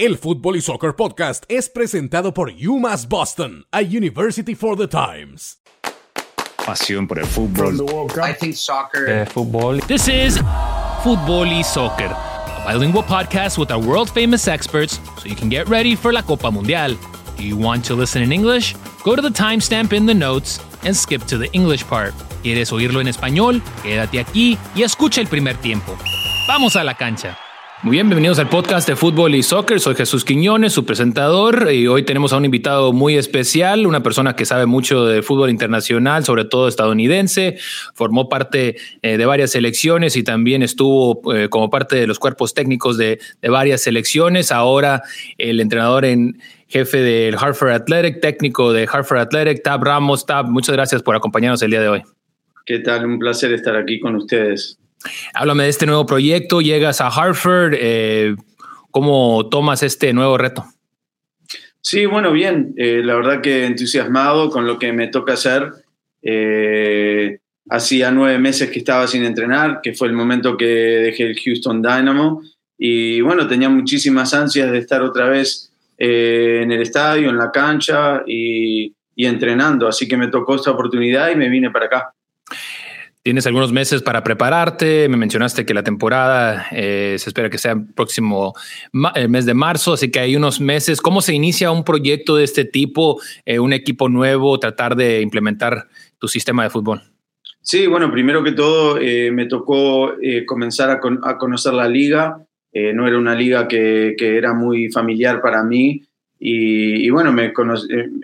El Fútbol y Soccer Podcast es presentado por UMass Boston, a University for the Times. Pasión por el fútbol. I think soccer. Eh, fútbol. This is Fútbol y Soccer, a bilingual podcast with our world famous experts so you can get ready for la Copa Mundial. Do you want to listen in English? Go to the timestamp in the notes and skip to the English part. ¿Quieres oírlo en español? Quédate aquí y escucha el primer tiempo. Vamos a la cancha. Muy bien, bienvenidos al podcast de fútbol y soccer. Soy Jesús Quiñones, su presentador, y hoy tenemos a un invitado muy especial, una persona que sabe mucho de fútbol internacional, sobre todo estadounidense. Formó parte eh, de varias selecciones y también estuvo eh, como parte de los cuerpos técnicos de, de varias selecciones. Ahora el entrenador en jefe del Hartford Athletic, técnico de Hartford Athletic, Tab Ramos. Tab, muchas gracias por acompañarnos el día de hoy. ¿Qué tal? Un placer estar aquí con ustedes. Háblame de este nuevo proyecto, llegas a Hartford, eh, ¿cómo tomas este nuevo reto? Sí, bueno, bien, eh, la verdad que entusiasmado con lo que me toca hacer. Eh, hacía nueve meses que estaba sin entrenar, que fue el momento que dejé el Houston Dynamo, y bueno, tenía muchísimas ansias de estar otra vez eh, en el estadio, en la cancha y, y entrenando, así que me tocó esta oportunidad y me vine para acá. Tienes algunos meses para prepararte. Me mencionaste que la temporada eh, se espera que sea el próximo el mes de marzo, así que hay unos meses. ¿Cómo se inicia un proyecto de este tipo, eh, un equipo nuevo, tratar de implementar tu sistema de fútbol? Sí, bueno, primero que todo eh, me tocó eh, comenzar a, con- a conocer la liga. Eh, no era una liga que, que era muy familiar para mí. Y, y bueno, me eh,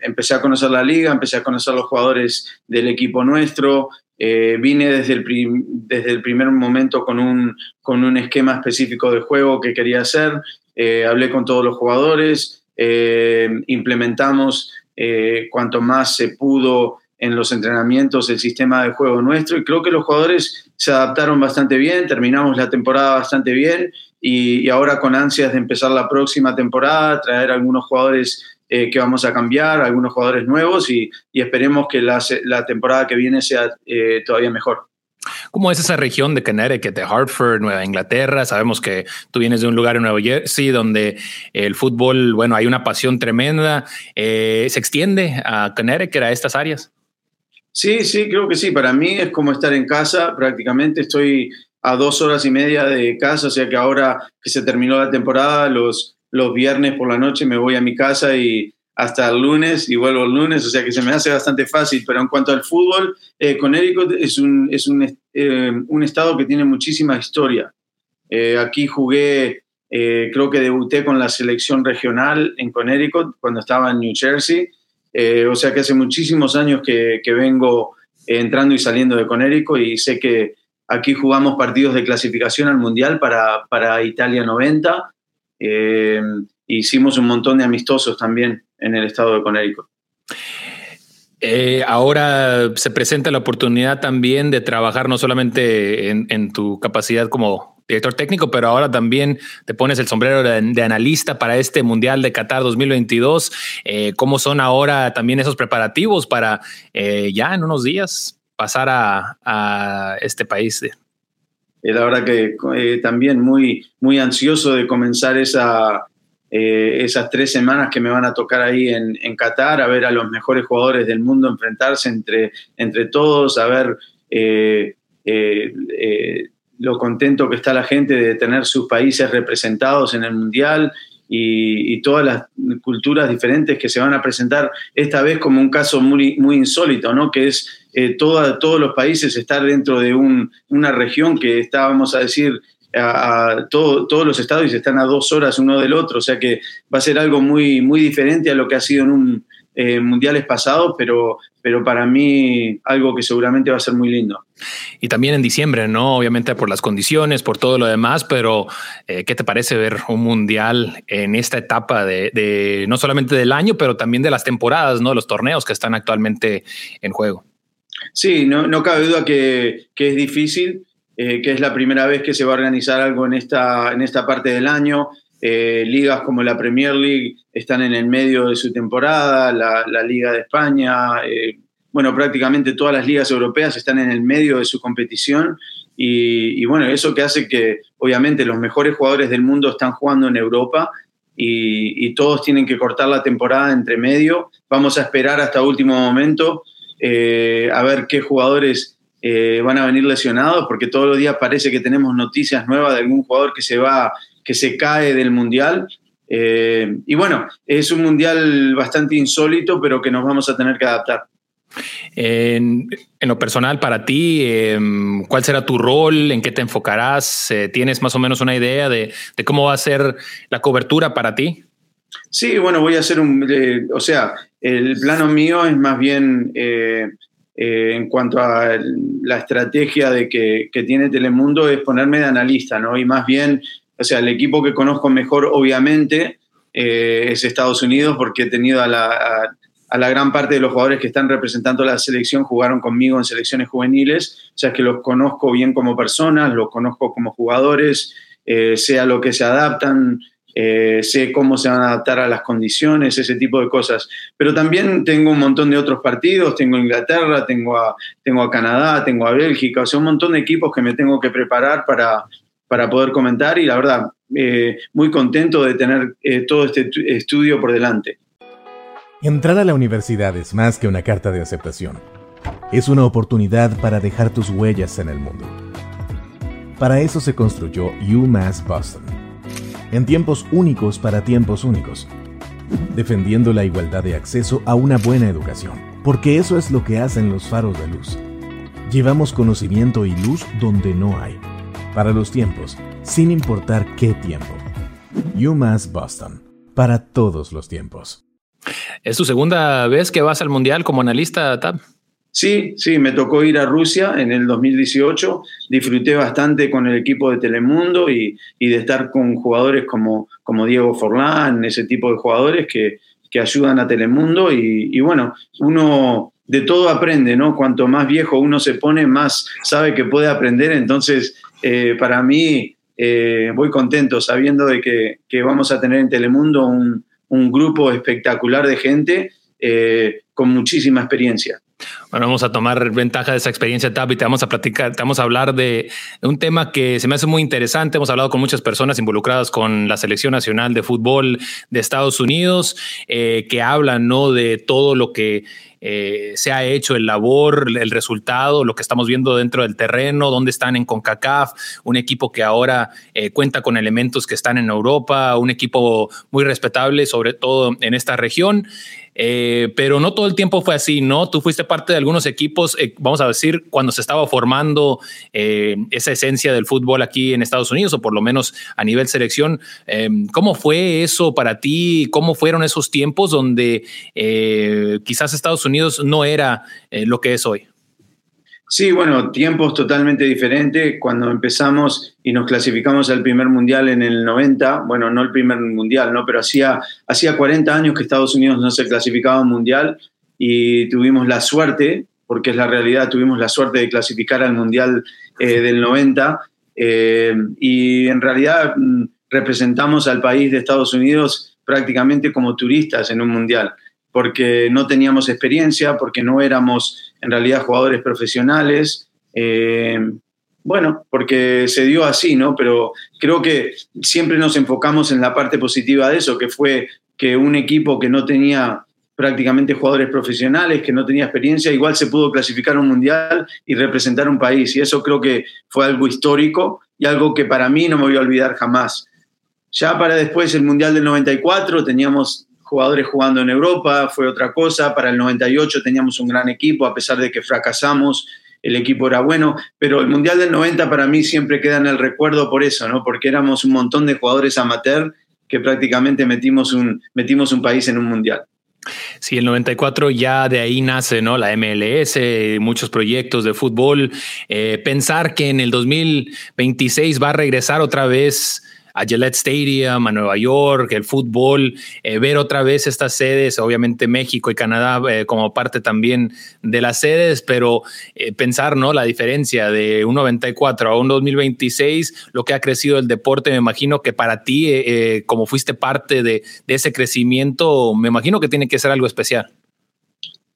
empecé a conocer la liga, empecé a conocer los jugadores del equipo nuestro. Eh, vine desde el, desde el primer momento con un, con un esquema específico de juego que quería hacer. Eh, hablé con todos los jugadores, eh, implementamos eh, cuanto más se pudo en los entrenamientos el sistema de juego nuestro y creo que los jugadores se adaptaron bastante bien, terminamos la temporada bastante bien y, y ahora con ansias de empezar la próxima temporada, traer algunos jugadores eh, que vamos a cambiar, algunos jugadores nuevos y, y esperemos que la, la temporada que viene sea eh, todavía mejor. ¿Cómo es esa región de Connecticut, de Hartford, Nueva Inglaterra? Sabemos que tú vienes de un lugar en Nueva Jersey donde el fútbol, bueno, hay una pasión tremenda. Eh, ¿Se extiende a Connecticut, a estas áreas? Sí, sí, creo que sí. Para mí es como estar en casa. Prácticamente estoy a dos horas y media de casa, o sea que ahora que se terminó la temporada, los, los viernes por la noche me voy a mi casa y hasta el lunes y vuelvo el lunes, o sea que se me hace bastante fácil. Pero en cuanto al fútbol, eh, Connecticut es, un, es un, eh, un estado que tiene muchísima historia. Eh, aquí jugué, eh, creo que debuté con la selección regional en Connecticut cuando estaba en New Jersey. O sea que hace muchísimos años que, que vengo entrando y saliendo de Connecticut y sé que aquí jugamos partidos de clasificación al Mundial para, para Italia 90. Eh, hicimos un montón de amistosos también en el estado de Connecticut. Eh, ahora se presenta la oportunidad también de trabajar no solamente en, tu capacidad como director técnico, pero ahora también te pones el sombrero de, analista para este Mundial de Qatar 2022. Eh, ¿Cómo son ahora también esos preparativos para eh, ya en unos días pasar a, a este país? La verdad que eh, también muy, muy ansioso de comenzar esa, eh, esas tres semanas que me van a tocar ahí en, en Qatar, a ver a los mejores jugadores del mundo enfrentarse entre, entre todos, a ver eh, eh, eh, lo contento que está la gente de tener sus países representados en el Mundial y, y todas las culturas diferentes que se van a presentar esta vez como un caso muy, muy insólito, ¿no? que es eh, todos los países estar dentro de un, una región que está, vamos a decir, a, a todo, todos los estados están a dos horas uno del otro, o sea que va a ser algo muy, muy diferente a lo que ha sido en un eh, mundiales pasados, pero, pero para mí algo que seguramente va a ser muy lindo. Y también en diciembre, ¿no? Obviamente por las condiciones, por todo lo demás, pero eh, ¿qué te parece ver un mundial en esta etapa de, de, no solamente del año, pero también de las temporadas, ¿no? Los torneos que están actualmente en juego. Sí, no, no cabe duda que, que es difícil, eh, que es la primera vez que se va a organizar algo en esta, en esta parte del año. Eh, ligas como la Premier League están en el medio de su temporada, la, la Liga de España, eh, bueno, prácticamente todas las ligas europeas están en el medio de su competición y, y, bueno, eso que hace que obviamente los mejores jugadores del mundo están jugando en Europa y, todos tienen que cortar la temporada entre medio. Vamos a esperar hasta último momento eh, a ver qué jugadores eh, van a venir lesionados, porque todos los días parece que tenemos noticias nuevas de algún jugador que se va, que se cae del mundial. Eh, y bueno, es un mundial bastante insólito, pero que nos vamos a tener que adaptar. En, lo personal, para ti, em, ¿cuál será tu rol? ¿En qué te enfocarás? Eh, ¿Tienes más o menos una idea de, cómo va a ser la cobertura para ti? Sí, bueno, voy a hacer un, eh, o sea, el plano mío es más bien eh, en cuanto a la estrategia de que, tiene Telemundo es ponerme de analista, ¿no? Y más bien, o sea, el equipo que conozco mejor, obviamente, es Estados Unidos porque he tenido a la, a la gran parte de los jugadores que están representando la selección jugaron conmigo en selecciones juveniles, o sea que los conozco bien como personas, los conozco como jugadores, eh, sé a lo que se adaptan, eh, sé cómo se van a adaptar a las condiciones, ese tipo de cosas. Pero también tengo un montón de otros partidos, tengo Inglaterra, tengo a, tengo a Canadá, tengo a Bélgica, o sea, un montón de equipos que me tengo que preparar para, para poder comentar y la verdad, eh, muy contento de tener todo este estudio por delante. Entrar a la universidad es más que una carta de aceptación. Es una oportunidad para dejar tus huellas en el mundo. Para eso se construyó UMass Boston. En tiempos únicos para tiempos únicos. Defendiendo la igualdad de acceso a una buena educación. Porque eso es lo que hacen los faros de luz. Llevamos conocimiento y luz donde no hay. Para los tiempos, sin importar qué tiempo. UMass Boston. Para todos los tiempos. ¿Es tu segunda vez que vas al Mundial como analista, Tab? Sí, sí, me tocó ir a Rusia en el 2018. Disfruté bastante con el equipo de Telemundo y, de estar con jugadores como, Diego Forlán, ese tipo de jugadores que, ayudan a Telemundo. Y, bueno, uno de todo aprende, ¿no? Cuanto más viejo uno se pone, más sabe que puede aprender. Entonces, eh, para mí, eh, voy contento sabiendo de que, que vamos a tener en Telemundo un, un grupo espectacular de gente eh, con muchísima experiencia. Bueno, vamos a tomar ventaja de esa experiencia, Tab, y te vamos a platicar, te vamos a hablar de un tema que se me hace muy interesante. Hemos hablado con muchas personas involucradas con la Selección Nacional de Fútbol de Estados Unidos, eh, que hablan ¿no? de todo lo que eh, se ha hecho, el labor, el resultado, lo que estamos viendo dentro del terreno, dónde están en CONCACAF, un equipo que ahora eh, cuenta con elementos que están en Europa, un equipo muy respetable, sobre todo en esta región. Eh, pero no todo el tiempo fue así, ¿no? Tú fuiste parte de algunos equipos, vamos a decir, cuando se estaba formando esa esencia del fútbol aquí en Estados Unidos, o por lo menos a nivel selección. ¿Cómo fue eso para ti? ¿Cómo fueron esos tiempos donde quizás Estados Unidos no era eh, lo que es hoy. Sí, bueno, tiempos totalmente diferentes. Cuando empezamos y nos clasificamos al primer mundial en el 90, bueno, no el primer mundial, ¿no? Pero hacía, hacía 40 años que Estados Unidos no se clasificaba un mundial y tuvimos la suerte, porque es la realidad, tuvimos la suerte de clasificar al mundial eh, del 90 eh, y en realidad mm, representamos al país de Estados Unidos prácticamente como turistas en un mundial porque no teníamos experiencia, porque no éramos en realidad jugadores profesionales. Eh, bueno, porque se dio así, ¿no? Pero creo que siempre nos enfocamos en la parte positiva de eso, que fue que un equipo que no tenía prácticamente jugadores profesionales, que no tenía experiencia, igual se pudo clasificar un mundial y representar un país. Y eso creo que fue algo histórico y algo que para mí no me voy a olvidar jamás. Ya para después el Mundial del 94 teníamos jugadores jugando en Europa, fue otra cosa. Para el 98 teníamos un gran equipo, a pesar de que fracasamos, el equipo era bueno, pero el Mundial del 90 para mí siempre queda en el recuerdo por eso, ¿no? Porque éramos un montón de jugadores amateur que prácticamente metimos un, metimos un país en un Mundial. Sí, el 94 ya de ahí nace, ¿no? La MLS, muchos proyectos de fútbol. Eh, pensar que en el 2026 va a regresar otra vez a Gillette Stadium, a Nueva York, el fútbol, eh, ver otra vez estas sedes, obviamente México y Canadá eh, como parte también de las sedes, pero eh, pensar, ¿no? La diferencia de un 94 a un 2026, lo que ha crecido el deporte, me imagino que para ti, como fuiste parte de, de ese crecimiento, me imagino que tiene que ser algo especial.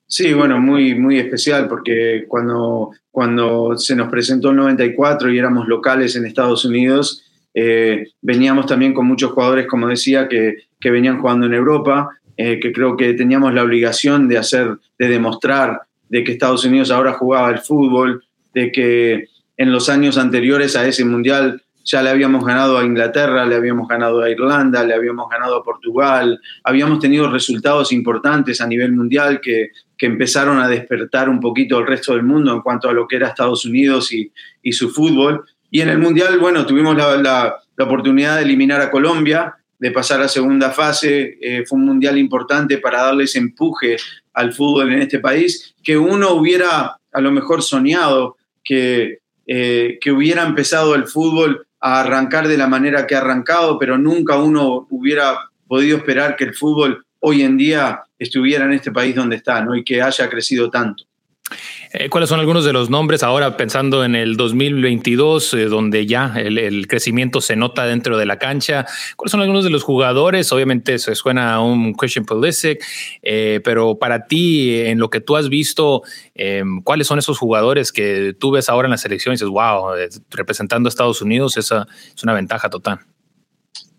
Sí, bueno, muy, muy especial porque cuando, cuando se nos presentó el 94 y éramos locales en Estados Unidos, veníamos también con muchos jugadores, como decía, que, que venían jugando en Europa, que creo que teníamos la obligación de hacer, de demostrar de que Estados Unidos ahora jugaba el fútbol, de que en los años anteriores a ese mundial ya le habíamos ganado a Inglaterra, le habíamos ganado a Irlanda, le habíamos ganado a Portugal, habíamos tenido resultados importantes a nivel mundial que, que empezaron a despertar un poquito el resto del mundo en cuanto a lo que era Estados Unidos y, y su fútbol. Y en el mundial, bueno, tuvimos la, oportunidad de eliminar a Colombia, de pasar a segunda fase, eh, fue un mundial importante para darles empuje al fútbol en este país, que uno hubiera a lo mejor soñado que, eh, que hubiera empezado el fútbol a arrancar de la manera que ha arrancado, pero nunca uno hubiera podido esperar que el fútbol hoy en día estuviera en este país donde está ¿no? y que haya crecido tanto. Eh, ¿Cuáles son algunos de los nombres ahora pensando en el 2022, eh, donde ya el, crecimiento se nota dentro de la cancha? ¿Cuáles son algunos de los jugadores? Obviamente se suena a un Christian Pulisic, eh, pero para ti, en lo que tú has visto, ¿cuáles son esos jugadores que tú ves ahora en la selección y dices, wow, representando a Estados Unidos, esa es una ventaja total?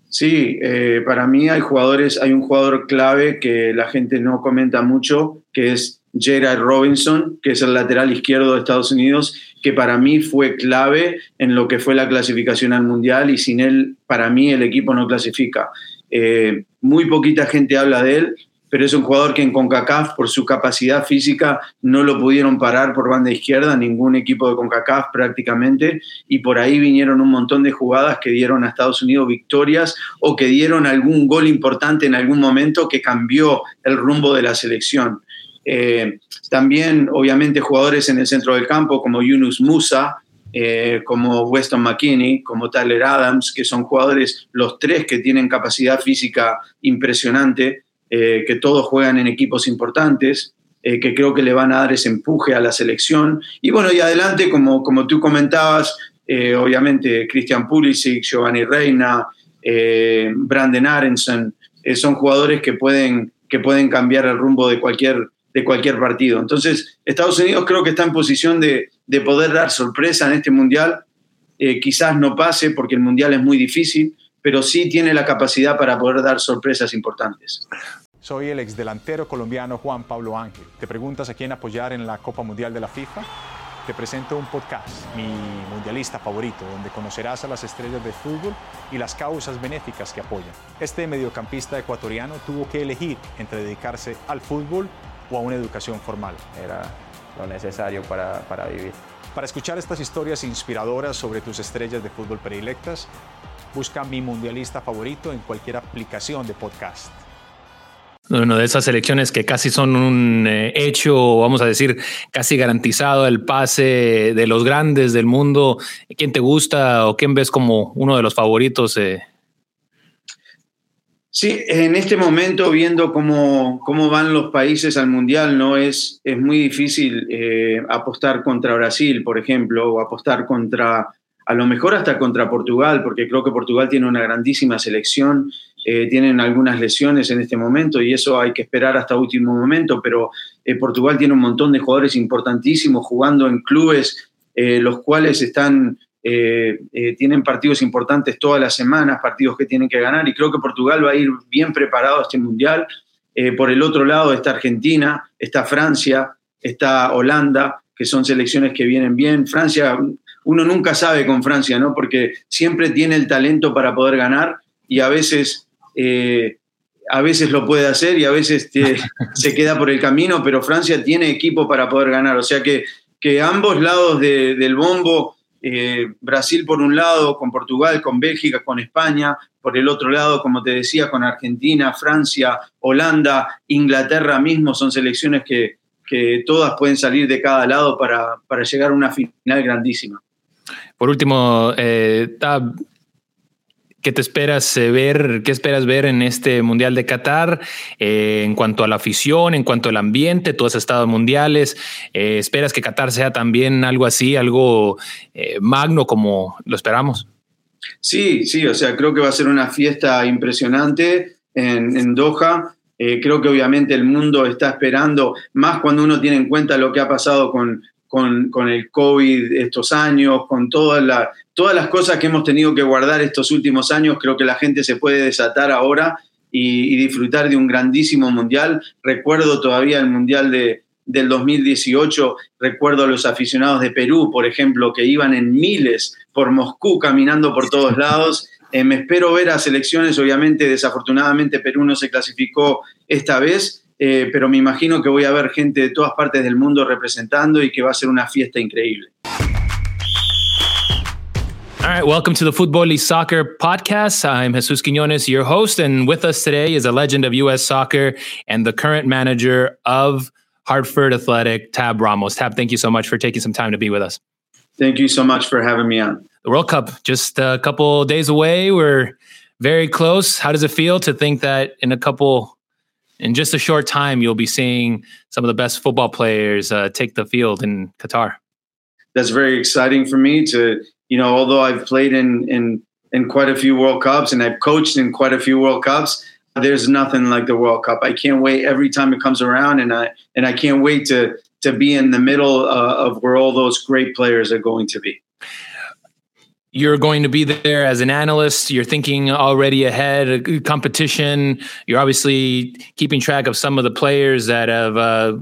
Sí, para mí hay jugadores, hay un jugador clave que la gente no comenta mucho, que es Gerard Robinson, que es el lateral izquierdo de Estados Unidos, que para mí fue clave en lo que fue la clasificación al Mundial y sin él, para mí, el equipo no clasifica. Eh, muy poquita gente habla de él, pero es un jugador que en CONCACAF, por su capacidad física, no lo pudieron parar por banda izquierda, ningún equipo de CONCACAF prácticamente, y por ahí vinieron un montón de jugadas que dieron a Estados Unidos victorias o que dieron algún gol importante en algún momento que cambió el rumbo de la selección. Eh, también, obviamente, jugadores en el centro del campo como Yunus Musa, eh, como Weston McKinney, como Tyler Adams, que son jugadores, los tres que tienen capacidad física impresionante, eh, que todos juegan en equipos importantes, que creo que le van a dar ese empuje a la selección. Y bueno, y adelante, como, como tú comentabas, obviamente Christian Pulisic, Giovanni Reina, Brandon Aronson, son jugadores que pueden, que pueden cambiar el rumbo de cualquier de cualquier partido. Entonces, Estados Unidos creo que está en posición de, de poder dar sorpresa en este Mundial. Eh, quizás no pase porque el Mundial es muy difícil, pero sí tiene la capacidad para poder dar sorpresas importantes. Soy el ex delantero colombiano Juan Pablo Ángel. ¿Te preguntas a quién apoyar en la Copa Mundial de la FIFA? Te presento un podcast, mi mundialista favorito, donde conocerás a las estrellas de fútbol y las causas benéficas que apoyan. Este mediocampista ecuatoriano tuvo que elegir entre dedicarse al fútbol o a una educación formal. Era lo necesario para, para vivir. Para escuchar estas historias inspiradoras sobre tus estrellas de fútbol predilectas, busca mi mundialista favorito en cualquier aplicación de podcast. Una de esas elecciones que casi son un eh, hecho, vamos a decir, casi garantizado el pase de los grandes del mundo. ¿Quién te gusta o quién ves como uno de los favoritos eh, Sí, en este momento, viendo cómo, cómo van los países al Mundial, ¿no? es, es muy difícil eh, apostar contra Brasil, por ejemplo, o apostar contra, a lo mejor hasta contra Portugal, porque creo que Portugal tiene una grandísima selección, eh, tienen algunas lesiones en este momento y eso hay que esperar hasta último momento, pero eh, Portugal tiene un montón de jugadores importantísimos jugando en clubes los cuales están eh, eh, tienen partidos importantes todas las semanas, partidos que tienen que ganar y creo que Portugal va a ir bien preparado a este mundial. Eh, por el otro lado está Argentina, está Francia, está Holanda, que son selecciones que vienen bien. Francia, uno nunca sabe con Francia, ¿no? Porque siempre tiene el talento para poder ganar y a veces, a veces lo puede hacer y a veces se queda por el camino, pero Francia tiene equipo para poder ganar. O sea que, que ambos lados del bombo eh, Brasil por un lado, con Portugal, con Bélgica, con España, por el otro lado, como te decía, con Argentina, Francia, Holanda, Inglaterra mismo, son selecciones que, que todas pueden salir de cada lado para, para, llegar a una final grandísima. Por último, eh, ¿Qué te esperas eh, ver? ¿Qué esperas ver en este Mundial de Qatar eh, en cuanto a la afición, en cuanto al ambiente? Tú has estado mundiales. Eh, ¿Esperas que Qatar sea también algo así, algo magno como lo esperamos? Sí, sí, o sea, creo que va a ser una fiesta impresionante en, en Doha. creo que obviamente el mundo está esperando, más cuando uno tiene en cuenta lo que ha pasado con, con, el COVID estos años, con todas las todas las cosas que hemos tenido que guardar estos últimos años, creo que la gente se puede desatar ahora y, disfrutar de un grandísimo mundial. Recuerdo todavía el mundial de, del 2018, recuerdo a los aficionados de Perú, por ejemplo, que iban en miles por Moscú caminando por todos lados. Eh, me espero ver a selecciones, obviamente, desafortunadamente Perú no se clasificó esta vez, eh, pero me imagino que voy a ver gente de todas partes del mundo representando y que va a ser una fiesta increíble. All right, welcome to the Football Soccer Podcast. I'm Jesus Quinones, your host, and with us today is a legend of U.S. soccer and the current manager of Hartford Athletic, Tab Ramos. Tab, thank you so much for taking some time to be with us. Thank you so much for having me on. The World Cup just a couple days away. We're very close. How does it feel to think that in a couple, in just a short time, you'll be seeing some of the best football players uh, take the field in Qatar? That's very exciting for me to you know, although I've played in in in quite a few World Cups and I've coached in quite a few World Cups, there's nothing like the World Cup. I can't wait every time it comes around, and I and I can't wait to to be in the middle uh, of where all those great players are going to be. You're going to be there as an analyst. You're thinking already ahead, competition. You're obviously keeping track of some of the players that have uh,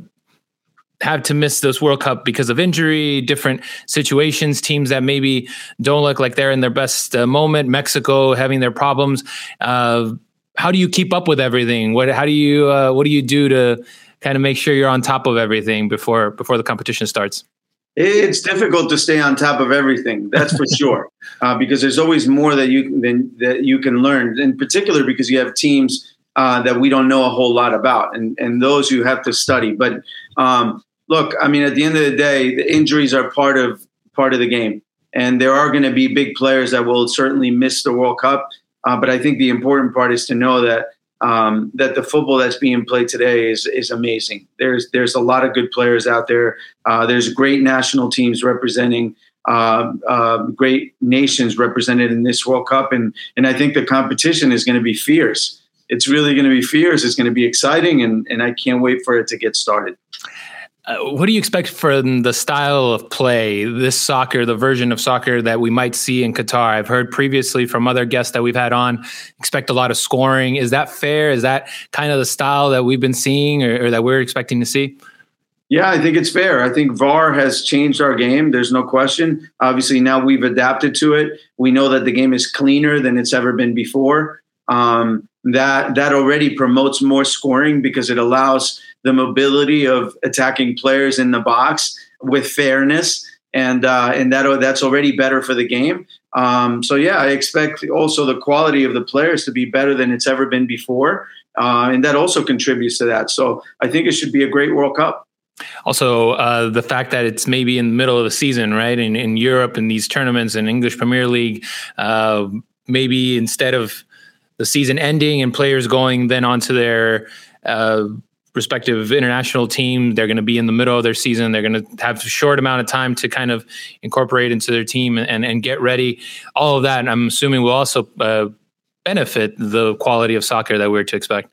to miss this World Cup because of injury, different situations, teams that maybe don't look like they're in their best uh, moment, Mexico having their problems. Uh, how do you keep up with everything? What how do you uh, what do you do to kind of make sure you're on top of everything before before the competition starts? It's difficult to stay on top of everything. That's for sure, uh, because there's always more that you than that you can learn. In particular, because you have teams uh, that we don't know a whole lot about, and and those you have to study. But um, look, I mean, at the end of the day, the injuries are part of part of the game, and there are going to be big players that will certainly miss the World Cup. Uh, but I think the important part is to know that um, that the football that's being played today is is amazing. There's there's a lot of good players out there. Uh, there's great national teams representing. Uh, uh, great nations represented in this World Cup, and and I think the competition is going to be fierce. It's really going to be fierce. It's going to be exciting, and and I can't wait for it to get started. Uh, what do you expect from the style of play, this soccer, the version of soccer that we might see in Qatar? I've heard previously from other guests that we've had on, expect a lot of scoring. Is that fair? Is that kind of the style that we've been seeing or, or that we're expecting to see? Yeah, I think it's fair. I think VAR has changed our game. There's no question. Obviously, now we've adapted to it. We know that the game is cleaner than it's ever been before. Um, that that already promotes more scoring because it allows the mobility of attacking players in the box with fairness, and uh, and that that's already better for the game. Um, so yeah, I expect also the quality of the players to be better than it's ever been before, uh, and that also contributes to that. So I think it should be a great World Cup. Also, uh, the fact that it's maybe in the middle of the season, right? In, in Europe, in these tournaments, in English Premier League, uh, maybe instead of the season ending and players going then onto their uh, respective international team. They're going to be in the middle of their season. They're going to have a short amount of time to kind of incorporate into their team and, and get ready. All of that, I'm assuming, will also uh, benefit the quality of soccer that we're to expect.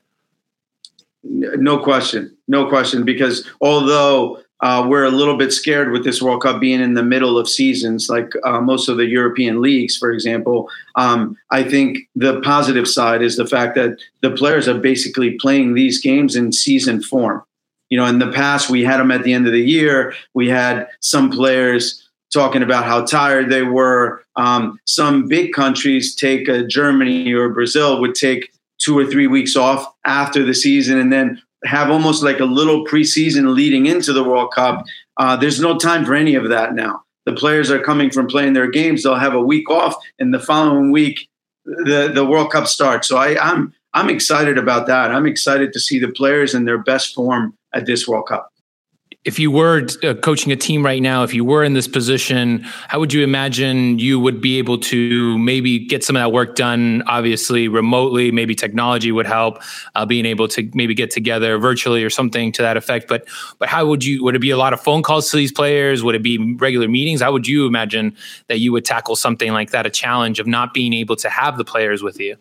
No question, no question. Because although uh, we're a little bit scared with this World Cup being in the middle of seasons, like uh, most of the European leagues, for example. Um, I think the positive side is the fact that the players are basically playing these games in season form. You know, in the past, we had them at the end of the year. We had some players talking about how tired they were. Um, some big countries take uh, Germany or Brazil would take two or three weeks off after the season and then have almost like a little preseason leading into the World Cup. Uh, there's no time for any of that now. The players are coming from playing their games. They'll have a week off, and the following week, the the World Cup starts. So I, I'm I'm excited about that. I'm excited to see the players in their best form at this World Cup if you were uh, coaching a team right now, if you were in this position, how would you imagine you would be able to maybe get some of that work done? Obviously, remotely, maybe technology would help. Uh, being able to maybe get together virtually or something to that effect. But but how would you? Would it be a lot of phone calls to these players? Would it be regular meetings? How would you imagine that you would tackle something like that? A challenge of not being able to have the players with you.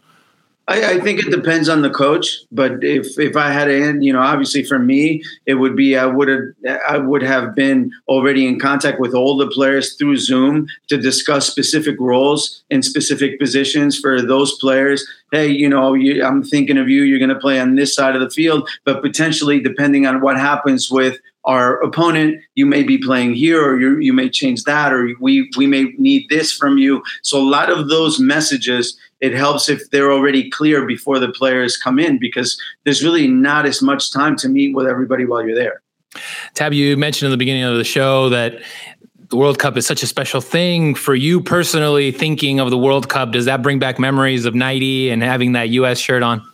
I, I, think it depends on the coach, but if if I had to, you know, obviously for me, it would be I would have I would have been already in contact with all the players through Zoom to discuss specific roles and specific positions for those players. Hey, you know, you, I'm thinking of you. You're going to play on this side of the field, but potentially, depending on what happens with our opponent, you may be playing here, or you you may change that, or we we may need this from you. So a lot of those messages it helps if they're already clear before the players come in because there's really not as much time to meet with everybody while you're there. Tab, you mentioned in the beginning of the show that the World Cup is such a special thing for you personally. Thinking of the World Cup, does that bring back memories of '90 and having that U.S. shirt on?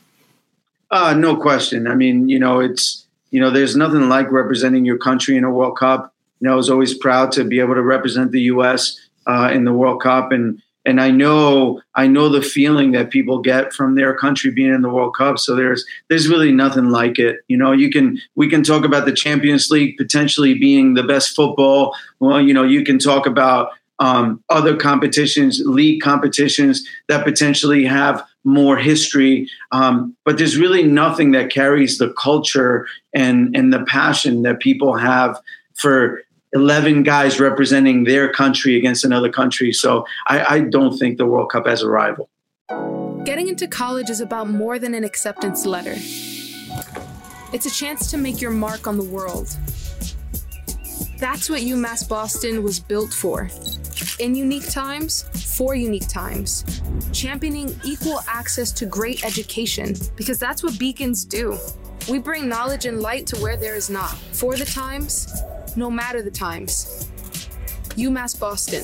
Uh, no question. I mean, you know, it's you know, there's nothing like representing your country in a World Cup. You know, I was always proud to be able to represent the U.S. Uh, in the World Cup, and and I know I know the feeling that people get from their country being in the World Cup. So there's there's really nothing like it. You know, you can we can talk about the Champions League potentially being the best football. Well, you know, you can talk about um, other competitions, league competitions that potentially have more history. Um, but there's really nothing that carries the culture and and the passion that people have for 11 guys representing their country against another country. So I, I don't think the World Cup has a rival. Getting into college is about more than an acceptance letter. It's a chance to make your mark on the world. That's what UMass Boston was built for. In unique times, for unique times. Championing equal access to great education, because that's what beacons do. We bring knowledge and light to where there is not. For the times, no matter the times. UMass Boston.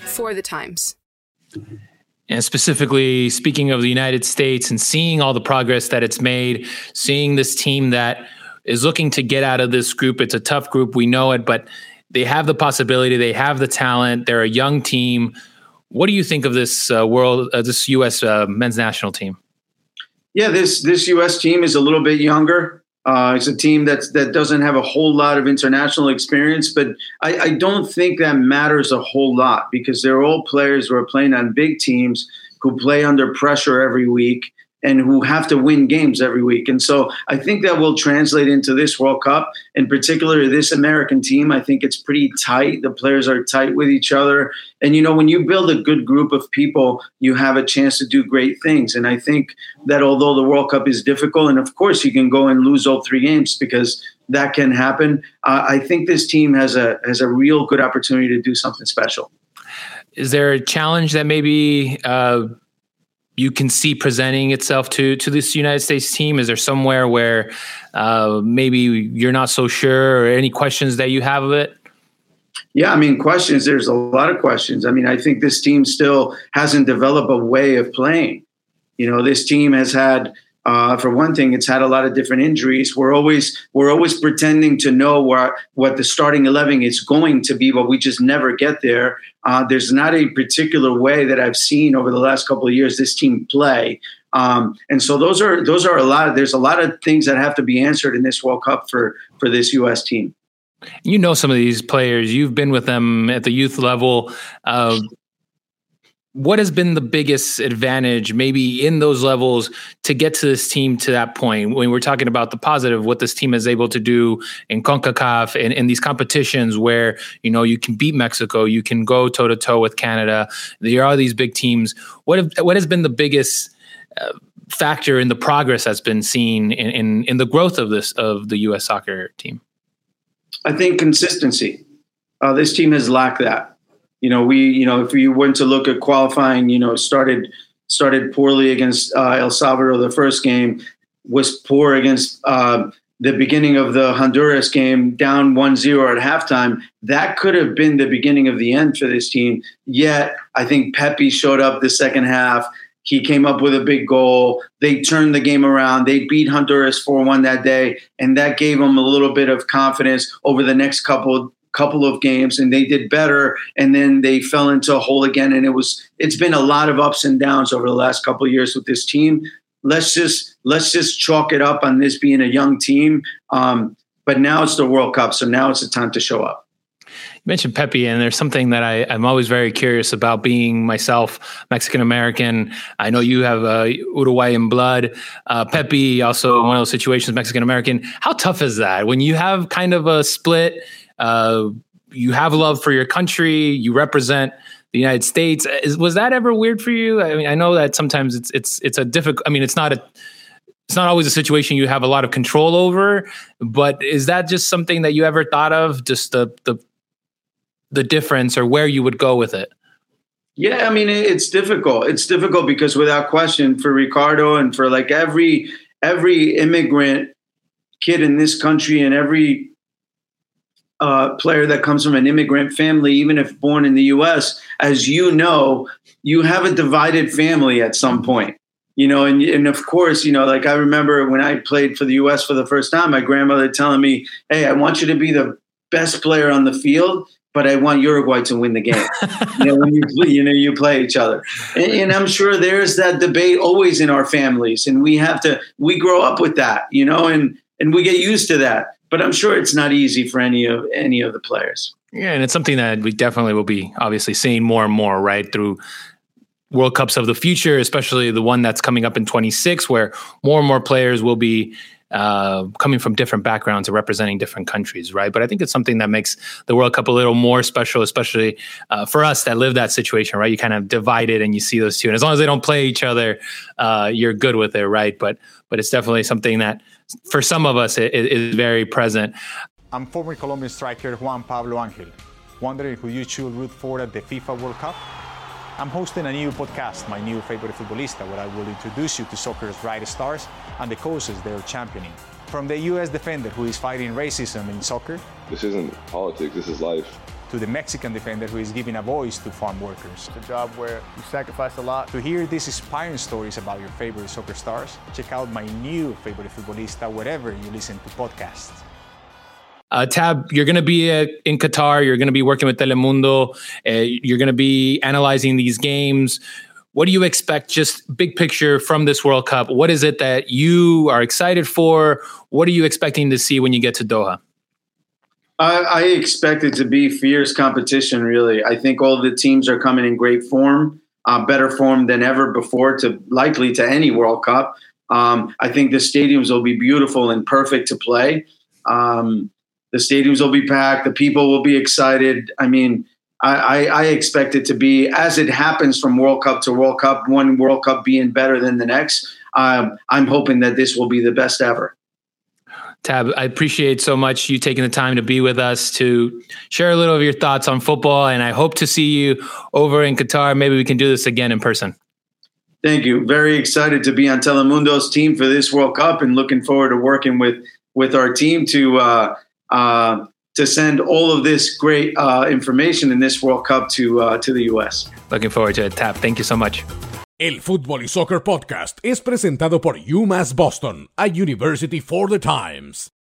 For the times. And specifically speaking of the United States and seeing all the progress that it's made, seeing this team that is looking to get out of this group. It's a tough group, we know it, but they have the possibility, they have the talent, they're a young team. What do you think of this uh, world, uh, this U.S. Uh, men's national team? Yeah, this this U.S. team is a little bit younger. Uh, it's a team that's that doesn't have a whole lot of international experience, but I, I, don't think that matters a whole lot because they're all players who are playing on big teams who play under pressure every week and who have to win games every week. And so I think that will translate into this World Cup, in particular this American team. I think it's pretty tight. The players are tight with each other. And you know, when you build a good group of people, you have a chance to do great things. And I think that although the World Cup is difficult, and of course you can go and lose all three games because that can happen, uh, I think this team has a has a real good opportunity to do something special. Is there a challenge that maybe uh, you can see presenting itself to to this United States team? Is there somewhere where uh, maybe you're not so sure, or any questions that you have of it? Yeah, I mean, questions. There's a lot of questions. I mean, I think this team still hasn't developed a way of playing. You know, this team has had uh, for one thing, it's had a lot of different injuries. We're always we're always pretending to know what what the starting eleven is going to be, but we just never get there. Uh, there's not a particular way that I've seen over the last couple of years this team play, um, and so those are those are a lot. Of, there's a lot of things that have to be answered in this World Cup for for this U.S. team. You know some of these players. You've been with them at the youth level. Uh, what has been the biggest advantage maybe in those levels to get to this team to that point? When we're talking about the positive what this team is able to do in CONCACAF and in these competitions where you know you can beat Mexico you can go toe to toe with Canada. There are these big teams. What have, what has been the biggest uh, factor in the progress that's been seen in, in in the growth of this of the US soccer team? I think consistency. Uh, this team has lacked that you know, we, you know, if you went to look at qualifying, you know, started started poorly against uh, El Salvador the first game, was poor against uh, the beginning of the Honduras game, down 1-0 at halftime. That could have been the beginning of the end for this team. Yet, I think Pepe showed up the second half. He came up with a big goal. They turned the game around. They beat Honduras 4 1 that day. And that gave them a little bit of confidence over the next couple couple of games and they did better and then they fell into a hole again and it was it's been a lot of ups and downs over the last couple of years with this team let's just let's just chalk it up on this being a young team um, but now it's the world cup so now it's the time to show up You mentioned Pepe, and there's something that I, am always very curious about being myself Mexican American. I know you have uh, Uruguayan blood. Uh, Pepe, also one of those situations, Mexican American. How tough is that when you have kind of a split? Uh, you have love for your country, you represent the United States. Is, was that ever weird for you? I mean, I know that sometimes it's it's it's a difficult. I mean, it's not a it's not always a situation you have a lot of control over, but is that just something that you ever thought of? Just the the the difference or where you would go with it? Yeah, I mean it's difficult. It's difficult because without question for Ricardo and for like every every immigrant kid in this country and every uh, player that comes from an immigrant family, even if born in the U.S., as you know, you have a divided family at some point. You know, and and of course, you know, like I remember when I played for the U.S. for the first time, my grandmother telling me, "Hey, I want you to be the best player on the field." But I want Uruguay to win the game. you know, when you play, you know you play each other, and, and I'm sure there's that debate always in our families, and we have to we grow up with that, you know, and and we get used to that but I'm sure it's not easy for any of any of the players. Yeah, and it's something that we definitely will be obviously seeing more and more, right, through World Cups of the future, especially the one that's coming up in 26, where more and more players will be uh, coming from different backgrounds and representing different countries, right? But I think it's something that makes the World Cup a little more special, especially uh, for us that live that situation, right? You kind of divide it and you see those two, and as long as they don't play each other, uh, you're good with it, right? But but it's definitely something that for some of us it, it is very present. I'm former Colombian striker Juan Pablo Angel. Wondering who you should root for at the FIFA World Cup? I'm hosting a new podcast, My New Favorite Futbolista, where I will introduce you to soccer's brightest stars and the causes they're championing. From the U.S. defender who is fighting racism in soccer. This isn't politics, this is life. To the Mexican defender who is giving a voice to farm workers. It's a job where you sacrifice a lot. To hear these inspiring stories about your favorite soccer stars, check out my new Favorite Futbolista wherever you listen to podcasts. Uh, Tab, you're going to be uh, in Qatar. You're going to be working with Telemundo. Uh, you're going to be analyzing these games. What do you expect, just big picture from this World Cup? What is it that you are excited for? What are you expecting to see when you get to Doha? I, I expect it to be fierce competition, really. I think all the teams are coming in great form, uh, better form than ever before, to likely to any World Cup. Um, I think the stadiums will be beautiful and perfect to play. Um, the stadiums will be packed. The people will be excited. I mean, I, I, expect it to be as it happens from World Cup to World Cup, one World Cup being better than the next. Um, I'm hoping that this will be the best ever. Tab, I appreciate so much you taking the time to be with us to share a little of your thoughts on football. And I hope to see you over in Qatar. Maybe we can do this again in person. Thank you. Very excited to be on Telemundo's team for this World Cup and looking forward to working with with our team to uh, uh, to send all of this great uh, information in this World Cup to uh, to the U.S. Looking forward to it, Tap. Thank you so much. El Fútbol y Soccer Podcast es presentado por UMass Boston, a University for the Times.